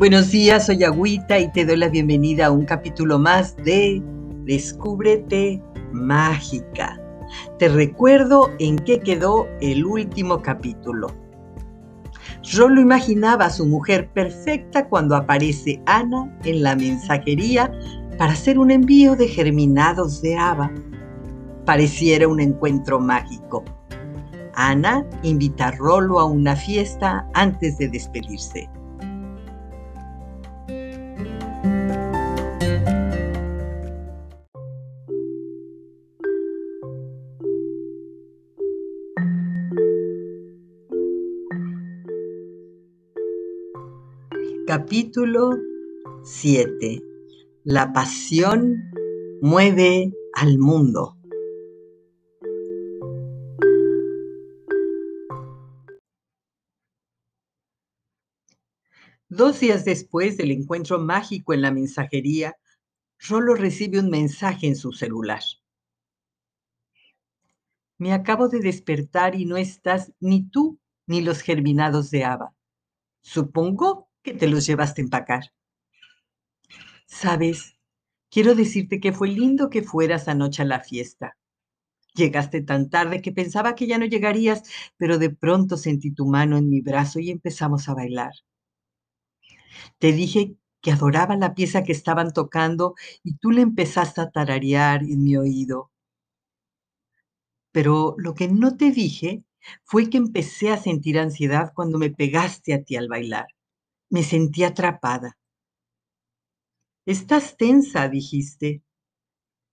Buenos días, soy Agüita y te doy la bienvenida a un capítulo más de Descúbrete Mágica. Te recuerdo en qué quedó el último capítulo. Rolo imaginaba a su mujer perfecta cuando aparece Ana en la mensajería para hacer un envío de germinados de haba. Pareciera un encuentro mágico. Ana invita a Rolo a una fiesta antes de despedirse. Capítulo 7. La pasión mueve al mundo. Dos días después del encuentro mágico en la mensajería, Rolo recibe un mensaje en su celular. Me acabo de despertar y no estás ni tú ni los germinados de Ava. Supongo que te los llevaste a empacar. Sabes, quiero decirte que fue lindo que fueras anoche a la fiesta. Llegaste tan tarde que pensaba que ya no llegarías, pero de pronto sentí tu mano en mi brazo y empezamos a bailar. Te dije que adoraba la pieza que estaban tocando y tú le empezaste a tararear en mi oído. Pero lo que no te dije fue que empecé a sentir ansiedad cuando me pegaste a ti al bailar. Me sentí atrapada. Estás tensa, dijiste.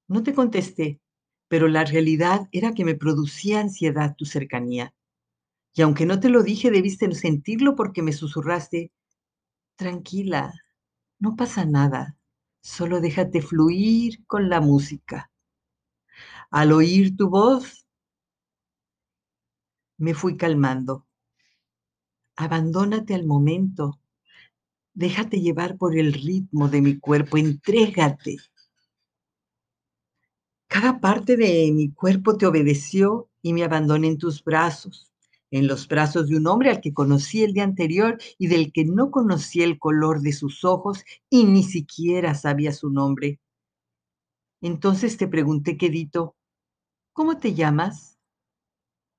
No te contesté, pero la realidad era que me producía ansiedad tu cercanía. Y aunque no te lo dije, debiste sentirlo porque me susurraste, tranquila, no pasa nada, solo déjate fluir con la música. Al oír tu voz, me fui calmando. Abandónate al momento, Déjate llevar por el ritmo de mi cuerpo, entrégate. Cada parte de mi cuerpo te obedeció y me abandoné en tus brazos, en los brazos de un hombre al que conocí el día anterior y del que no conocía el color de sus ojos y ni siquiera sabía su nombre. Entonces te pregunté, quedito, ¿cómo te llamas?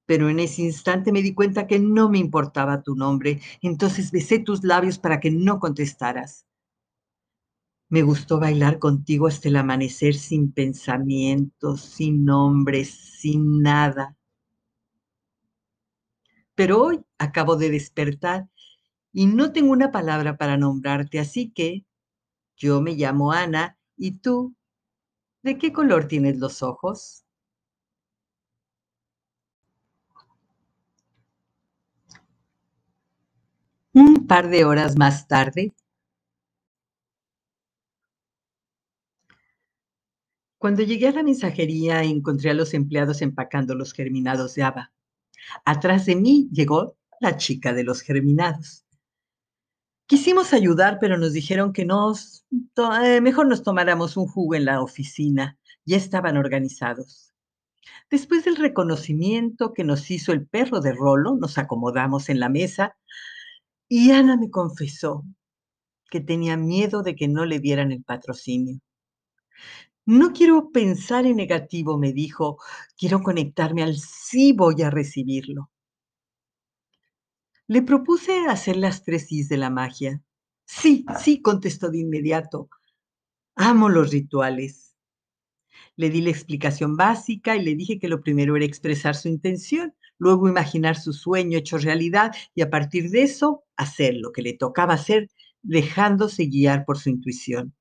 Pero en ese instante me di cuenta que no me importaba tu nombre, entonces besé tus labios para que no contestaras. Me gustó bailar contigo hasta el amanecer sin pensamientos, sin nombres, sin nada. Pero hoy acabo de despertar y no tengo una palabra para nombrarte, así que yo me llamo Ana y tú, ¿de qué color tienes los ojos? Un par de horas más tarde, cuando llegué a la mensajería encontré a los empleados empacando los germinados de haba. Atrás de mí llegó la chica de los germinados. Quisimos ayudar, pero nos dijeron que nos, eh, mejor nos tomáramos un jugo en la oficina. Ya estaban organizados. Después del reconocimiento que nos hizo el perro de Rolo, nos acomodamos en la mesa y Ana me confesó que tenía miedo de que no le dieran el patrocinio. No quiero pensar en negativo, me dijo, quiero conectarme al sí voy a recibirlo. Le propuse hacer las tres sís de la magia. Sí, sí, contestó de inmediato. Amo los rituales. Le di la explicación básica y le dije que lo primero era expresar su intención luego imaginar su sueño hecho realidad y a partir de eso hacer lo que le tocaba hacer, dejándose guiar por su intuición.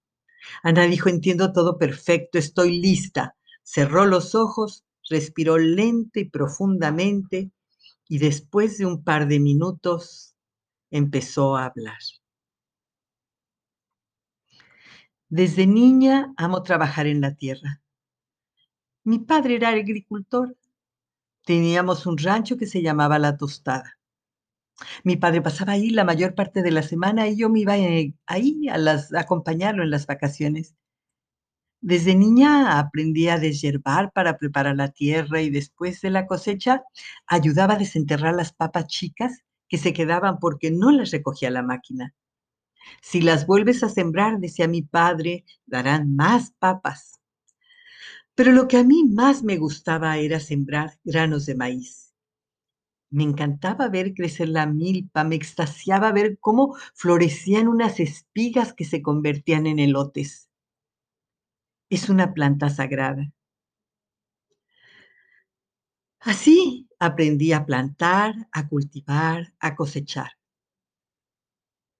Ana dijo, entiendo todo perfecto, estoy lista. Cerró los ojos, respiró lenta y profundamente y después de un par de minutos empezó a hablar. Desde niña amo trabajar en la tierra. Mi padre era agricultor teníamos un rancho que se llamaba La Tostada. Mi padre pasaba ahí la mayor parte de la semana y yo me iba eh, ahí a, las, acompañarlo en las vacaciones. Desde niña aprendí a deshiervar para preparar la tierra y después de la cosecha ayudaba a desenterrar las papas chicas que se quedaban porque no las recogía la máquina. Si las vuelves a sembrar, decía mi padre, darán más papas. Pero lo que a mí más me gustaba era sembrar granos de maíz. Me encantaba ver crecer la milpa, me extasiaba ver cómo florecían unas espigas que se convertían en elotes. Es una planta sagrada. Así aprendí a plantar, a cultivar, a cosechar.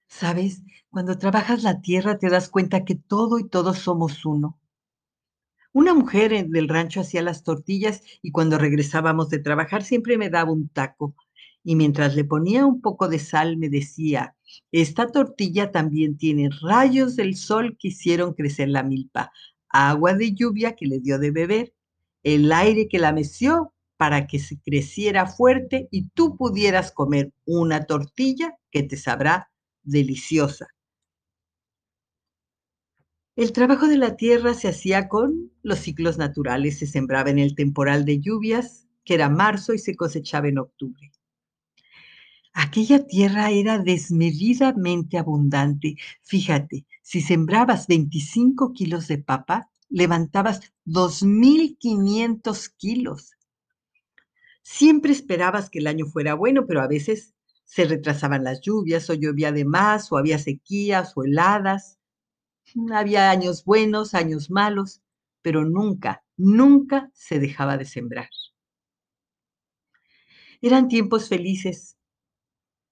¿Sabes? Cuando trabajas la tierra te das cuenta que todo y todos somos uno. Una mujer del rancho hacía las tortillas y cuando regresábamos de trabajar siempre me daba un taco y mientras le ponía un poco de sal me decía, esta tortilla también tiene rayos del sol que hicieron crecer la milpa, agua de lluvia que le dio de beber, el aire que la meció para que se creciera fuerte y tú pudieras comer una tortilla que te sabrá deliciosa. El trabajo de la tierra se hacía con los ciclos naturales, se sembraba en el temporal de lluvias, que era marzo, y se cosechaba en octubre. Aquella tierra era desmedidamente abundante. Fíjate, si sembrabas 25 kilos de papa, levantabas 2.500 kilos. Siempre esperabas que el año fuera bueno, pero a veces se retrasaban las lluvias o llovía de más o había sequías o heladas. Había años buenos, años malos, pero nunca, nunca se dejaba de sembrar. Eran tiempos felices,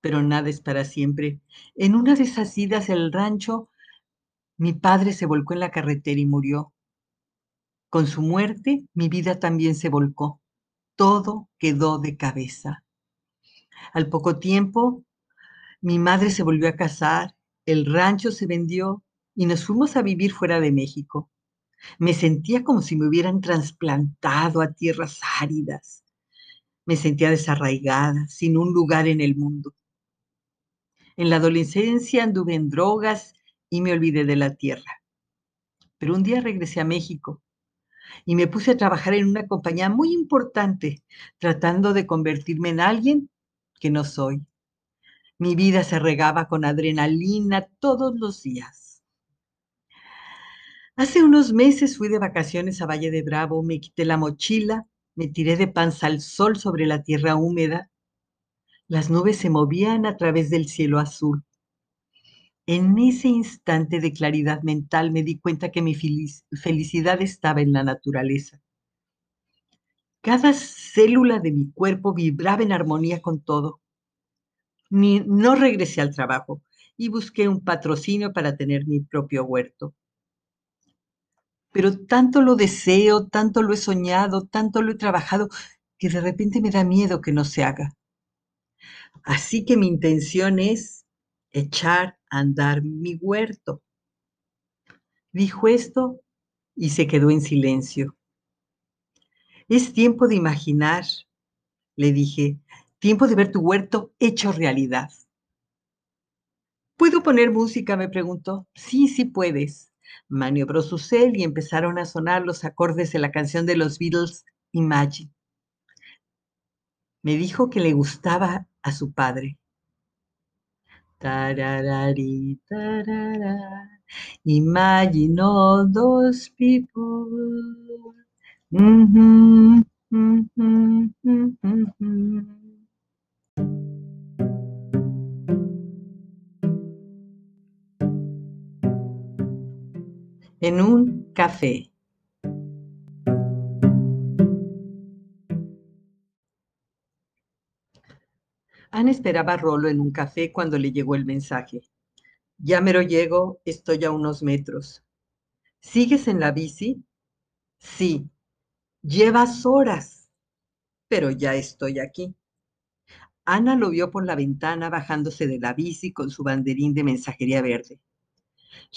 pero nada es para siempre. En una de esas idas al rancho, mi padre se volcó en la carretera y murió. Con su muerte, mi vida también se volcó. Todo quedó de cabeza. Al poco tiempo, mi madre se volvió a casar, el rancho se vendió y nos fuimos a vivir fuera de México. Me sentía como si me hubieran trasplantado a tierras áridas. Me sentía desarraigada, sin un lugar en el mundo. En la adolescencia anduve en drogas y me olvidé de la tierra. Pero un día regresé a México y me puse a trabajar en una compañía muy importante, tratando de convertirme en alguien que no soy. Mi vida se regaba con adrenalina todos los días. Hace unos meses fui de vacaciones a Valle de Bravo, me quité la mochila, me tiré de panza al sol sobre la tierra húmeda. Las nubes se movían a través del cielo azul. En ese instante de claridad mental me di cuenta que mi felicidad estaba en la naturaleza. Cada célula de mi cuerpo vibraba en armonía con todo. No regresé al trabajo y busqué un patrocinio para tener mi propio huerto pero tanto lo deseo, tanto lo he soñado, tanto lo he trabajado, que de repente me da miedo que no se haga. Así que mi intención es echar a andar mi huerto. Dijo esto y se quedó en silencio. Es tiempo de imaginar, le dije, tiempo de ver tu huerto hecho realidad. ¿Puedo poner música? me preguntó. Sí, sí puedes maniobró su cel y empezaron a sonar los acordes de la canción de los Beatles, Imagine. Me dijo que le gustaba a su padre. Tararari, tarara, imagine all those people. Mm en un café. Ana esperaba a Rolo en un café cuando le llegó el mensaje. Ya mero llego, estoy a unos metros. ¿Sigues en la bici? Sí. Llevas horas, pero ya estoy aquí. Ana lo vio por la ventana bajándose de la bici con su banderín de mensajería verde.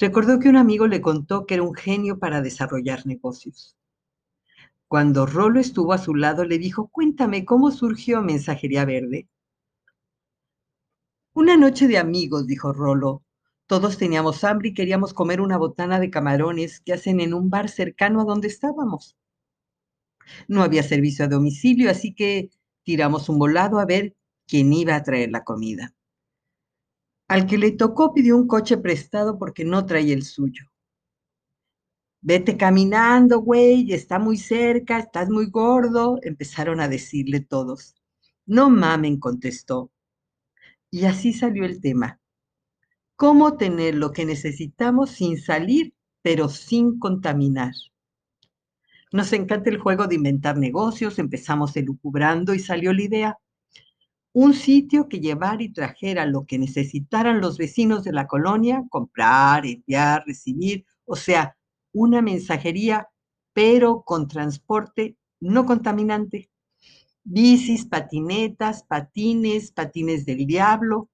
Recordó que un amigo le contó que era un genio para desarrollar negocios. Cuando Rolo estuvo a su lado, le dijo, cuéntame, ¿cómo surgió Mensajería Verde? Una noche de amigos, dijo Rolo. Todos teníamos hambre y queríamos comer una botana de camarones que hacen en un bar cercano a donde estábamos. No había servicio a domicilio, así que tiramos un volado a ver quién iba a traer la comida. Al que le tocó pidió un coche prestado porque no traía el suyo. Vete caminando, güey, está muy cerca, estás muy gordo, empezaron a decirle todos. No mamen, contestó. Y así salió el tema. ¿Cómo tener lo que necesitamos sin salir, pero sin contaminar? Nos encanta el juego de inventar negocios, empezamos elucubrando y salió la idea. Un sitio que llevar y trajera lo que necesitaran los vecinos de la colonia, comprar, enviar, recibir, o sea, una mensajería, pero con transporte no contaminante. Bicis, patinetas, patines, patines del diablo.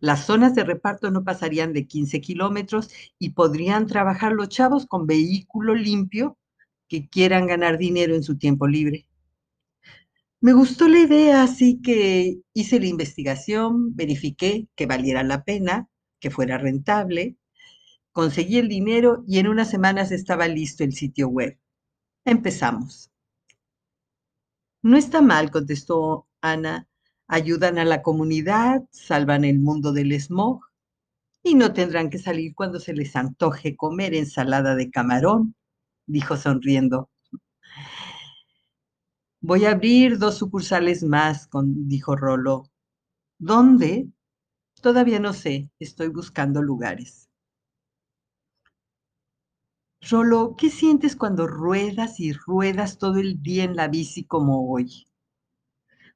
Las zonas de reparto no pasarían de 15 kilómetros y podrían trabajar los chavos con vehículo limpio que quieran ganar dinero en su tiempo libre. Me gustó la idea, así que hice la investigación, verifiqué que valiera la pena, que fuera rentable, conseguí el dinero y en unas semanas estaba listo el sitio web. Empezamos. No está mal, contestó Ana. Ayudan a la comunidad, salvan el mundo del smog y no tendrán que salir cuando se les antoje comer ensalada de camarón, dijo sonriendo. Voy a abrir dos sucursales más, dijo Rolo. ¿Dónde? Todavía no sé, estoy buscando lugares. Rolo, ¿qué sientes cuando ruedas y ruedas todo el día en la bici como hoy?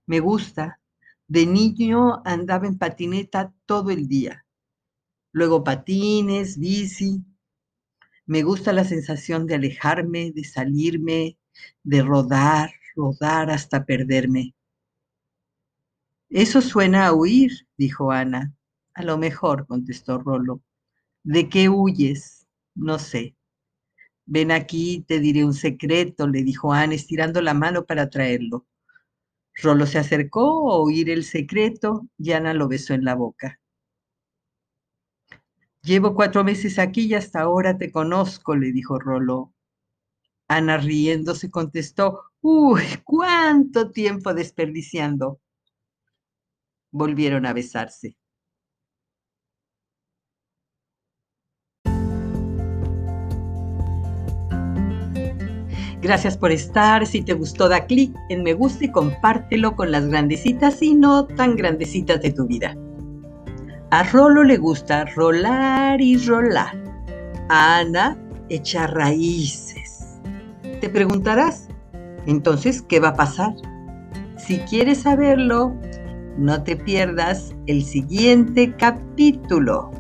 Me gusta. De niño andaba en patineta todo el día. Luego patines, bici. Me gusta la sensación de alejarme, de salirme, de rodar, rodar hasta perderme. Eso suena a huir, dijo Ana. A lo mejor, contestó Rolo. ¿De qué huyes? No sé. Ven aquí, te diré un secreto, le dijo Ana, estirando la mano para traerlo. Rolo se acercó a oír el secreto y Ana lo besó en la boca. Llevo cuatro meses aquí y hasta ahora te conozco, le dijo Rolo. Ana riéndose contestó, uy, cuánto tiempo desperdiciando. Volvieron a besarse. Gracias por estar. Si te gustó, da clic en me gusta y compártelo con las grandecitas y no tan grandecitas de tu vida. A Rolo le gusta rolar y rolar. A Ana, echar raíces. Te preguntarás, entonces, ¿qué va a pasar? Si quieres saberlo, no te pierdas el siguiente capítulo.